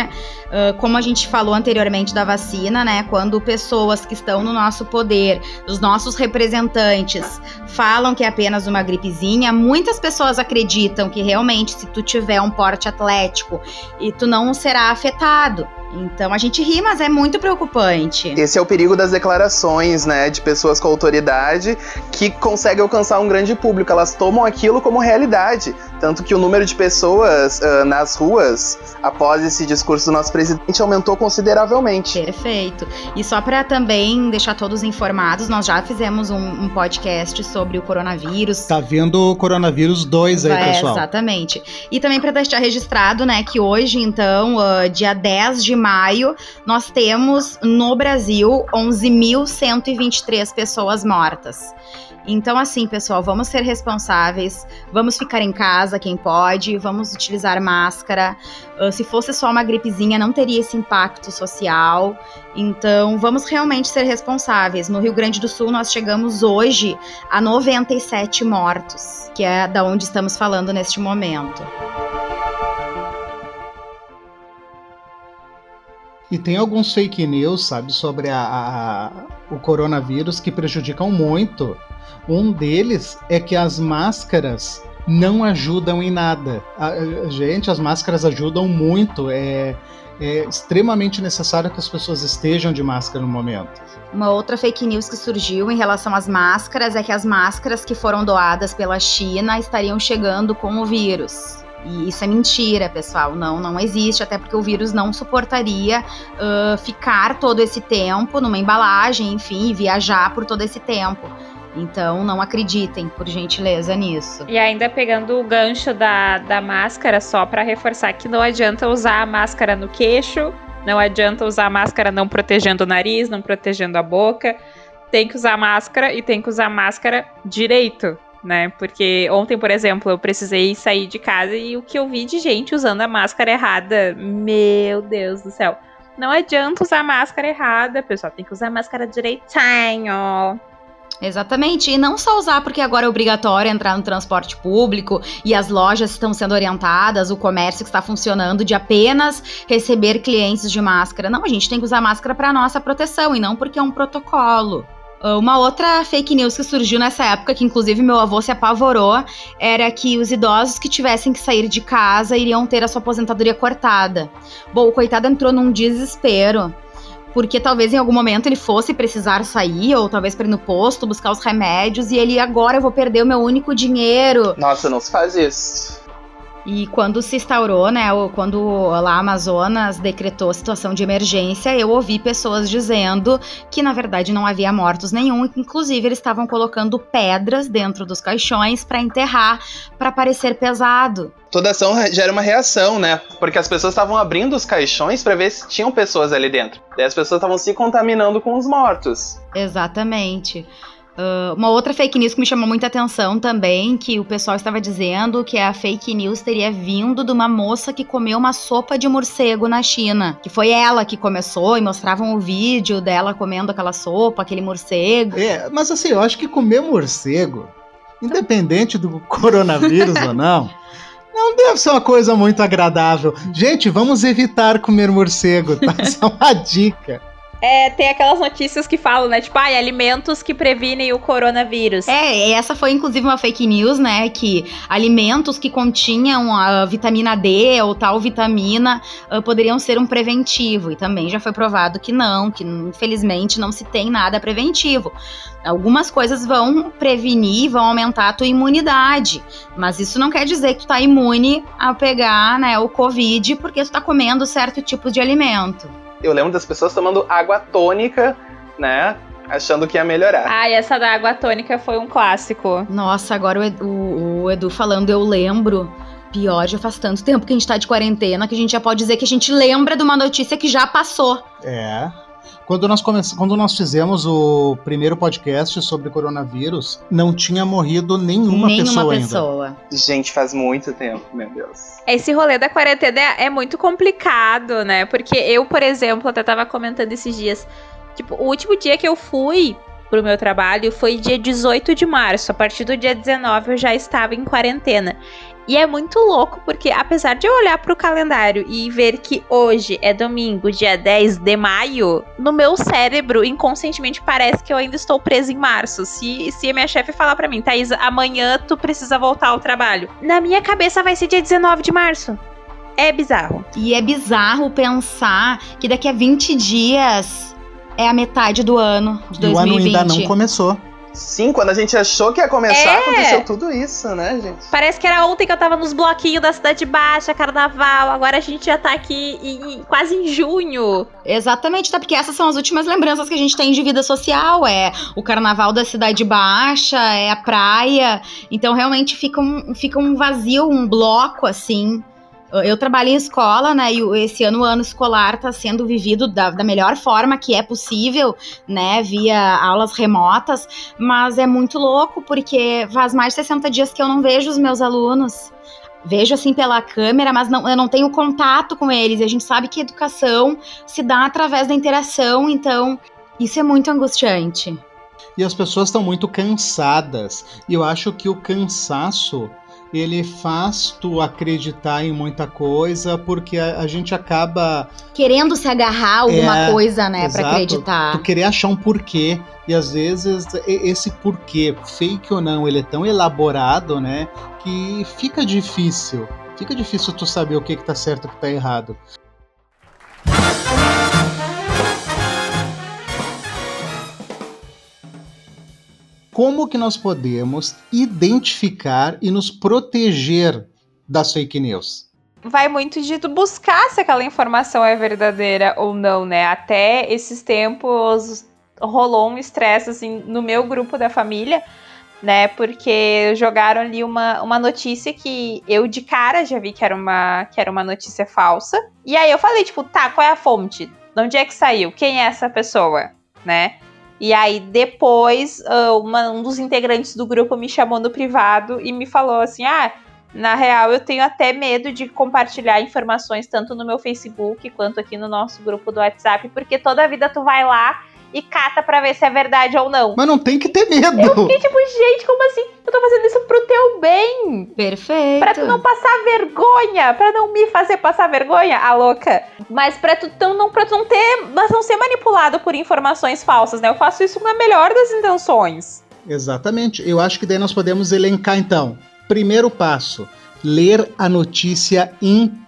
ah, como a gente falou anteriormente da vacina, né? Quando pessoas que estão no nosso poder, os nossos representantes, falam que é apenas uma gripezinha, muitas pessoas acreditam que realmente, se tu tiver um porte atlético e tu não será afetado. Então a gente ri, mas é muito preocupante. Esse é o perigo das declarações, né, de pessoas com autoridade que conseguem alcançar um grande público. Elas tomam aquilo como realidade. Tanto que o número de pessoas ah, nas ruas, após esse discurso do nosso presidente, aumentou consideravelmente. Perfeito. E só para também deixar todos informados, nós já fizemos um, um podcast sobre o coronavírus. Tá vendo o Coronavírus 2 aí, É, pessoal. exatamente. E também para deixar registrado, né, que hoje, então, ah, dia 10 de maio, nós temos no Brasil 11.123 pessoas mortas. Então, assim, pessoal, vamos ser responsáveis, vamos ficar em casa, quem pode, vamos utilizar máscara. Ah, se fosse só uma gripezinha, não teria esse impacto social. Então, vamos realmente ser responsáveis. No Rio Grande do Sul, nós chegamos hoje a 97 mortos, que é da onde estamos falando neste momento. E tem alguns fake news, sabe, sobre a, a- a- o coronavírus que prejudicam muito. Um deles é que as máscaras não ajudam em nada. A- gente, as máscaras ajudam muito. É, é extremamente necessário que as pessoas estejam de máscara no momento. Uma outra fake news que surgiu em relação às máscaras é que as máscaras que foram doadas pela China estariam chegando com o vírus. E isso é mentira, pessoal. Não, não existe, até porque o vírus não suportaria ah, ficar todo esse tempo numa embalagem, enfim, e viajar por todo esse tempo. Então, não acreditem, por gentileza, nisso. E ainda pegando o gancho da, da máscara, só pra reforçar que não adianta usar a máscara no queixo, não adianta usar a máscara não protegendo o nariz, não protegendo a boca. Tem que usar máscara e tem que usar máscara direito, né? Porque ontem, por exemplo, eu precisei sair de casa e o que eu vi de gente usando a máscara errada, meu Deus do céu. Não adianta usar máscara errada, pessoal, tem que usar máscara direitinho. Exatamente, e não só usar porque agora é obrigatório entrar no transporte público e as lojas estão sendo orientadas, o comércio que está funcionando de apenas receber clientes de máscara. Não, a gente tem que usar máscara para nossa proteção e não porque é um protocolo. Ah, uma outra fake news que surgiu nessa época, que inclusive meu avô se apavorou, era que os idosos que tivessem que sair de casa iriam ter a sua aposentadoria cortada. Bom, o coitado entrou num desespero porque talvez em algum momento ele fosse precisar sair, ou talvez para ir no posto, buscar os remédios, e ele agora eu vou perder o meu único dinheiro. Nossa, não se faz isso. E quando se instaurou, né, quando lá Amazonas decretou situação de emergência, eu ouvi pessoas dizendo que na verdade não havia mortos nenhum, inclusive eles estavam colocando pedras dentro dos caixões para enterrar, para parecer pesado. Toda ação gera uma reação, né? Porque as pessoas estavam abrindo os caixões para ver se tinham pessoas ali dentro. E as pessoas estavam se contaminando com os mortos. Exatamente. Uh, uma outra fake news que me chamou muita atenção também, que o pessoal estava dizendo que a fake news teria vindo de uma moça que comeu uma sopa de morcego na China. Que foi ela que começou e mostravam o vídeo dela comendo aquela sopa, aquele morcego. É, mas assim, eu acho que comer morcego, independente do coronavírus ou não, não deve ser uma coisa muito agradável. Gente, vamos evitar comer morcego, tá? É uma dica. É, tem aquelas notícias que falam, né? Tipo, ah, alimentos que previnem o coronavírus. É, essa foi inclusive uma fake news, né? Que alimentos que continham a vitamina D ou tal vitamina uh, poderiam ser um preventivo. E também já foi provado que não, que infelizmente não se tem nada preventivo. Algumas coisas vão prevenir, vão aumentar a tua imunidade, mas isso não quer dizer que tu tá imune a pegar, né, o Covid porque tu tá comendo certo tipo de alimento. Eu lembro das pessoas tomando água tônica, né? Achando que ia melhorar. Ah, e essa da água tônica foi um clássico. Nossa, agora o Edu, o Edu falando, eu lembro. Pior, já faz tanto tempo que a gente tá de quarentena que a gente já pode dizer que a gente lembra de uma notícia que já passou. É. Quando nós, come... Quando nós fizemos o primeiro podcast sobre coronavírus, não tinha morrido nenhuma, nenhuma pessoa, pessoa ainda. Gente, faz muito tempo, meu Deus. Esse rolê da quarentena é, é muito complicado, né? Porque eu, por exemplo, até tava comentando esses dias. Tipo, o último dia que eu fui pro meu trabalho foi dia 18 de março. A partir do dia 19 eu já estava em quarentena. E é muito louco porque, apesar de eu olhar pro calendário e ver que hoje é domingo, dia 10 de maio, no meu cérebro, inconscientemente, parece que eu ainda estou presa em março. Se, se a minha chefe falar para mim, Thaís, amanhã tu precisa voltar ao trabalho, na minha cabeça vai ser dia 19 de março. É bizarro. E é bizarro pensar que daqui a 20 dias é a metade do ano de 2020. E o ano ainda não começou. Sim, quando a gente achou que ia começar, é. aconteceu tudo isso, né, gente? Parece que era ontem que eu tava nos bloquinhos da Cidade Baixa, carnaval. Agora a gente já tá aqui em, quase em junho. Exatamente, tá? Porque essas são as últimas lembranças que a gente tem de vida social. É o carnaval da Cidade Baixa, é a praia. Então realmente fica um, fica um vazio, um bloco, assim, eu trabalho em escola, né? E esse ano o ano escolar está sendo vivido da, da, melhor forma que é possível, né? Via aulas remotas, mas é muito louco porque faz mais de 60 dias que eu não vejo os meus alunos. Vejo assim pela câmera, mas não, eu não tenho contato com eles. E a gente sabe que educação se dá através da interação, então isso é muito angustiante. E as pessoas estão muito cansadas. E eu acho que o cansaço ele faz tu acreditar em muita coisa, porque a, a gente acaba. Querendo se agarrar a alguma é, coisa, né, para acreditar. Tu querer achar um porquê. E às vezes esse porquê, fake ou não, ele é tão elaborado, né, que fica difícil. Fica difícil tu saber o que, que tá certo e o que tá errado. Como que nós podemos identificar e nos proteger das fake news? Vai muito de tu buscar se aquela informação é verdadeira ou não, né? Até esses tempos rolou um estresse assim no meu grupo da família, né? Porque jogaram ali uma, uma notícia que eu de cara já vi que era uma que era uma notícia falsa. E aí eu falei, tipo, tá, qual é a fonte? De onde é que saiu? Quem é essa pessoa, né? E aí, depois, uh, uma, um dos integrantes do grupo me chamou no privado e me falou assim: ah, na real, eu tenho até medo de compartilhar informações tanto no meu Facebook quanto aqui no nosso grupo do WhatsApp, porque toda vida tu vai lá e cata pra ver se é verdade ou não. Mas não tem que ter medo. Eu fiquei tipo, gente, como assim? Eu tô fazendo isso pro teu bem. Perfeito. Pra tu não passar vergonha, pra não me fazer passar vergonha, a louca. Mas pra tu tão, não, pra tu não ter, mas não ser manipulado por informações falsas, né? Eu faço isso com a melhor das intenções. Exatamente. Eu acho que daí nós podemos elencar então. Primeiro passo: ler a notícia inteira.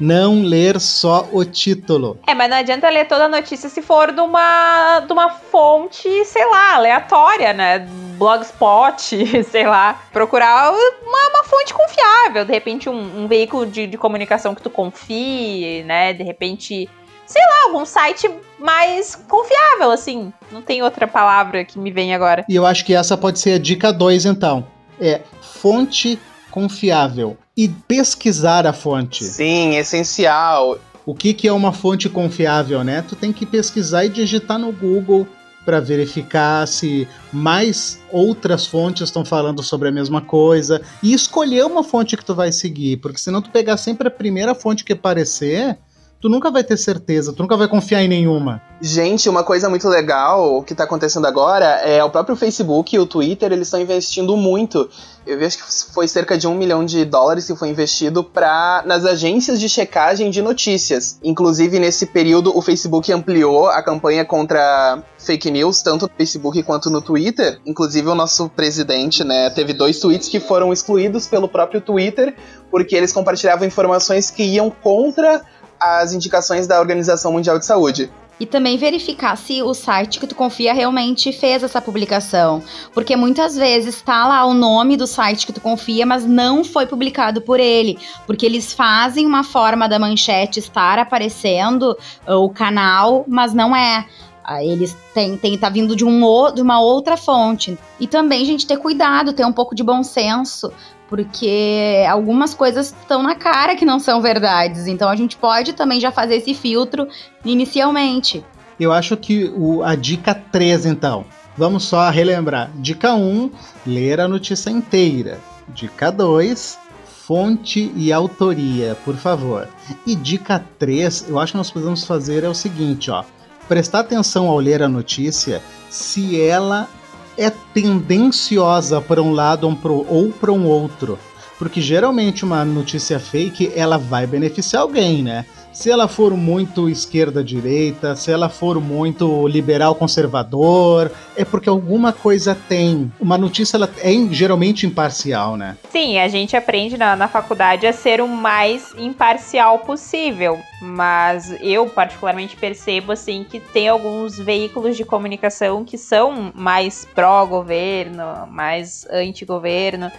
Não ler só o título. É, mas não adianta ler toda a notícia se for de uma, de uma fonte, sei lá, aleatória, né? Blogspot, sei lá. Procurar uma, uma fonte confiável. De repente, um, um veículo de, de comunicação que tu confie, né? De repente sei lá, algum site mais confiável, assim. Não tem outra palavra que me vem agora. E eu acho que essa pode ser a dica 2, então. É fonte confiável. E pesquisar a fonte. Sim, essencial. O que, que é uma fonte confiável, né? Tu tem que pesquisar e digitar no Google para verificar se mais outras fontes estão falando sobre a mesma coisa e escolher uma fonte que tu vai seguir, porque senão tu pegar sempre a primeira fonte que aparecer, tu nunca vai ter certeza, tu nunca vai confiar em nenhuma. Gente, uma coisa muito legal que tá acontecendo agora é o próprio Facebook e o Twitter, eles estão investindo muito. Eu vi que foi cerca de um milhão de dólares que foi investido para nas agências de checagem de notícias. Inclusive, nesse período, o Facebook ampliou a campanha contra fake news, tanto no Facebook quanto no Twitter. Inclusive, o nosso presidente, né, teve dois tweets que foram excluídos pelo próprio Twitter, porque eles compartilhavam informações que iam contra as indicações da Organização Mundial de Saúde. E também verificar se o site que tu confia realmente fez essa publicação. Porque muitas vezes tá lá o nome do site que tu confia, mas não foi publicado por ele. Porque eles fazem uma forma da manchete estar aparecendo uh, o canal, mas não é. Uh, eles têm, têm tá vindo de, um, de uma outra fonte. E também, gente, ter cuidado, ter um pouco de bom senso porque algumas coisas estão na cara que não são verdades. Então a gente pode também já fazer esse filtro inicialmente. Eu acho que o, a dica 3, então. Vamos só relembrar. Dica 1, ler a notícia inteira. Dica 2, fonte e autoria, por favor. E dica 3, eu acho que nós podemos fazer é o seguinte, ó. Prestar atenção ao ler a notícia se ela é tendenciosa para um lado ou para um outro. Porque geralmente uma notícia fake ela vai beneficiar alguém, né? Se ela for muito esquerda-direita, se ela for muito liberal-conservador, é porque alguma coisa tem. Uma notícia ela é geralmente imparcial, né? Sim, a gente aprende na, na faculdade a ser o mais imparcial possível. Mas eu, particularmente, percebo assim que tem alguns veículos de comunicação que são mais pró-governo, mais anti-governo.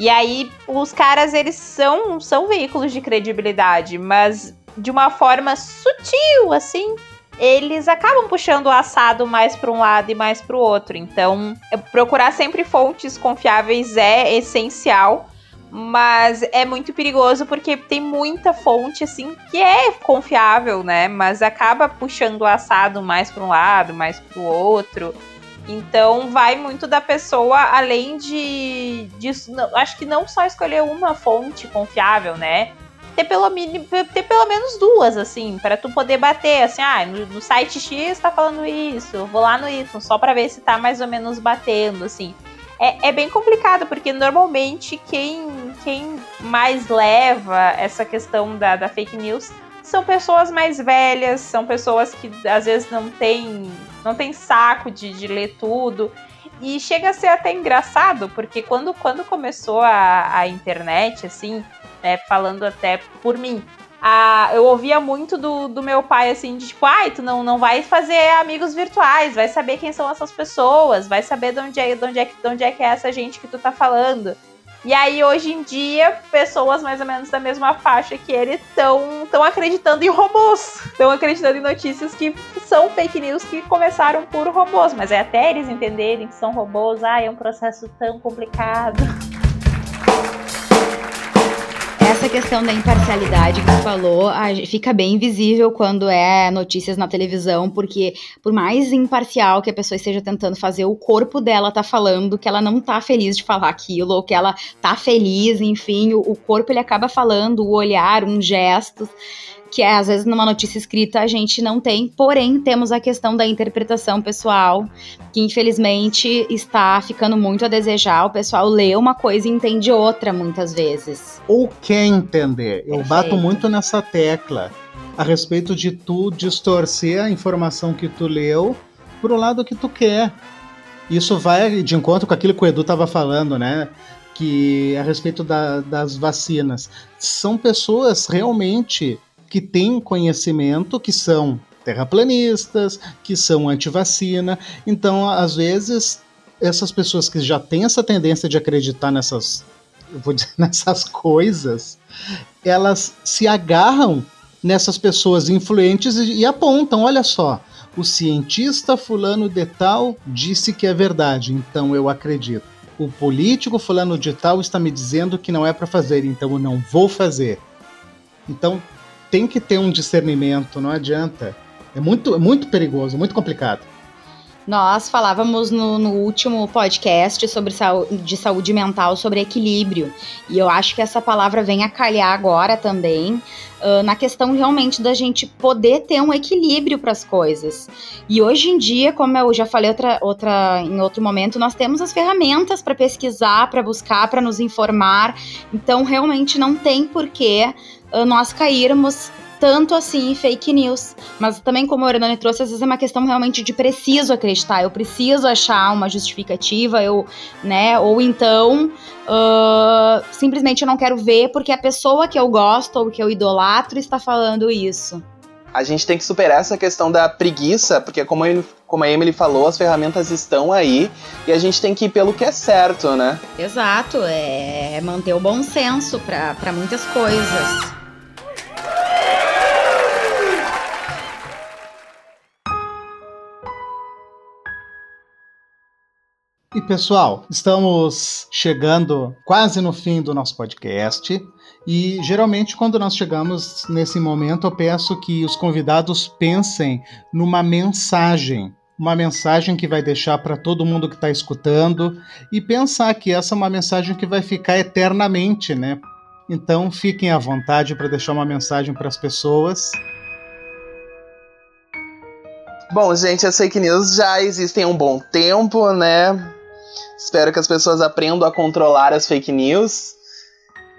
E aí, os caras, eles são, são veículos de credibilidade, mas de uma forma sutil, assim, eles acabam puxando o assado mais para um lado e mais para o outro. Então, procurar sempre fontes confiáveis é essencial, mas é muito perigoso porque tem muita fonte assim que é confiável, né? Mas acaba puxando o assado mais para um lado, mais para o outro. Então vai muito da pessoa, além de disso, acho que não só escolher uma fonte confiável, né? Ter pelo, ter pelo menos duas, assim, para tu poder bater, assim, ah, no, no, site X tá falando isso, vou lá no Y, só para ver se tá mais ou menos batendo, assim. É, é bem complicado, porque normalmente quem, quem mais leva essa questão da, da fake news são pessoas mais velhas, são pessoas que às vezes não tem, não tem saco de, de ler tudo. E chega a ser até engraçado, porque quando, quando começou a, a internet, assim, né? Falando até por mim. Ah, eu ouvia muito do, do meu pai, assim, de tipo, ai, tu não, não vai fazer amigos virtuais, vai saber quem são essas pessoas, vai saber de onde é, de onde é, de onde é que é essa gente que tu tá falando. E aí, hoje em dia, pessoas mais ou menos da mesma faixa que ele estão acreditando em robôs. Estão acreditando em notícias que são fake news que começaram por robôs. Mas é até eles entenderem que são robôs, ah, é um processo tão complicado. Questão da imparcialidade que tu falou fica bem visível quando é notícias na televisão, porque por mais imparcial que a pessoa esteja tentando fazer, o corpo dela tá falando que ela não tá feliz de falar aquilo, ou que ela tá feliz, enfim, o, o corpo ele acaba falando, o olhar, um gesto que é, às vezes numa notícia escrita a gente não tem, porém temos a questão da interpretação pessoal, que infelizmente está ficando muito a desejar. O pessoal lê uma coisa e entende outra muitas vezes. Ou quer entender. Eu bato muito nessa tecla a respeito de tu distorcer a informação que tu leu pro lado que tu quer. Isso vai de encontro com aquilo que o Edu estava falando, né? Que a respeito da, das vacinas. São pessoas realmente que têm conhecimento, que são terraplanistas, que são anti-vacina. Então, às vezes, essas pessoas que já têm essa tendência de acreditar nessas, vou dizer, nessas coisas, elas se agarram nessas pessoas influentes e, e apontam, olha só, o cientista fulano de tal disse que é verdade, então eu acredito. O político fulano de tal está me dizendo que não é para fazer, então eu não vou fazer. Então tem que ter um discernimento, não adianta. É muito, é muito perigoso, muito complicado. Nós falávamos no, no, último podcast sobre saúde, de saúde mental, sobre equilíbrio. E eu acho que essa palavra vem a calhar agora também, uh, na questão realmente da gente poder ter um equilíbrio para as coisas. E hoje em dia, como eu já falei outra, outra, em outro momento, nós temos as ferramentas para pesquisar, para buscar, para nos informar. Então, realmente não tem porquê nós cairmos tanto assim fake news. Mas também, como a Orenone trouxe, às vezes é uma questão realmente de preciso acreditar. Eu preciso achar uma justificativa, eu, né? Ou então uh, simplesmente eu não quero ver porque a pessoa que eu gosto ou que eu idolatro está falando isso. A gente tem que superar essa questão da preguiça, porque como, ele, como a Emily falou, as ferramentas estão aí e a gente tem que ir pelo que é certo, né? Exato, é manter o bom senso para muitas coisas. E pessoal, estamos chegando quase no fim do nosso podcast. E geralmente, quando nós chegamos nesse momento, eu peço que os convidados pensem numa mensagem. Uma mensagem que vai deixar para todo mundo que está escutando e pensar que essa é uma mensagem que vai ficar eternamente, né? Então, fiquem à vontade para deixar uma mensagem para as pessoas. Bom, gente, as fake news já existem há um bom tempo, né? Espero que as pessoas aprendam a controlar as fake news.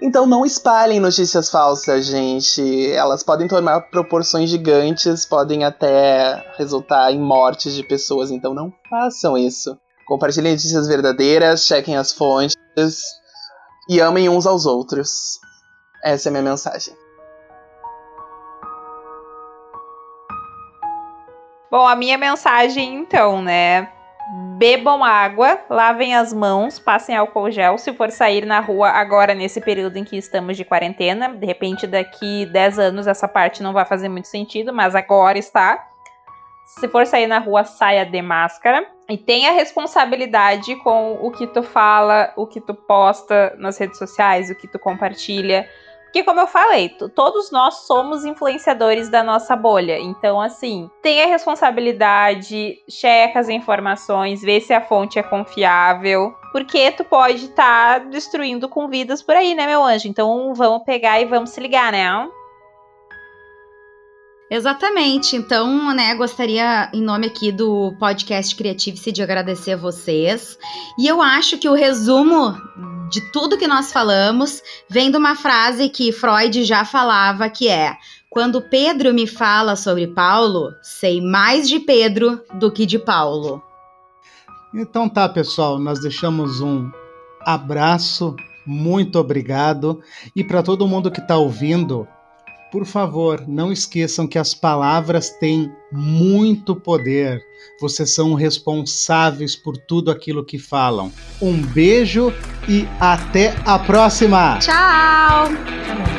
Então não espalhem notícias falsas, gente. Elas podem tomar proporções gigantes, podem até resultar em mortes de pessoas, então não façam isso. Compartilhem notícias verdadeiras, chequem as fontes e amem uns aos outros. Essa é a minha mensagem. Bom, a minha mensagem então, né? Bebam água, lavem as mãos, passem álcool gel se for sair na rua agora nesse período em que estamos de quarentena. De repente, daqui 10 anos essa parte não vai fazer muito sentido, mas agora está. Se for sair na rua, saia de máscara. E tenha responsabilidade com o que tu fala, o que tu posta nas redes sociais, o que tu compartilha. Porque, como eu falei, todos nós somos influenciadores da nossa bolha. Então, assim, tenha responsabilidade, checa as informações, vê se a fonte é confiável. Porque tu pode estar tá destruindo com vidas por aí, né, meu anjo? Então, vamos pegar e vamos se ligar, né? Exatamente. Então, né, gostaria, em nome aqui do podcast Creative, de agradecer a vocês. E eu acho que o resumo de tudo que nós falamos vem de uma frase que Freud já falava, que é: quando Pedro me fala sobre Paulo, sei mais de Pedro do que de Paulo. Então tá, pessoal, nós deixamos um abraço, muito obrigado. E para todo mundo que está ouvindo, por favor, não esqueçam que as palavras têm muito poder. Vocês são responsáveis por tudo aquilo que falam. Um beijo e até a próxima! Tchau!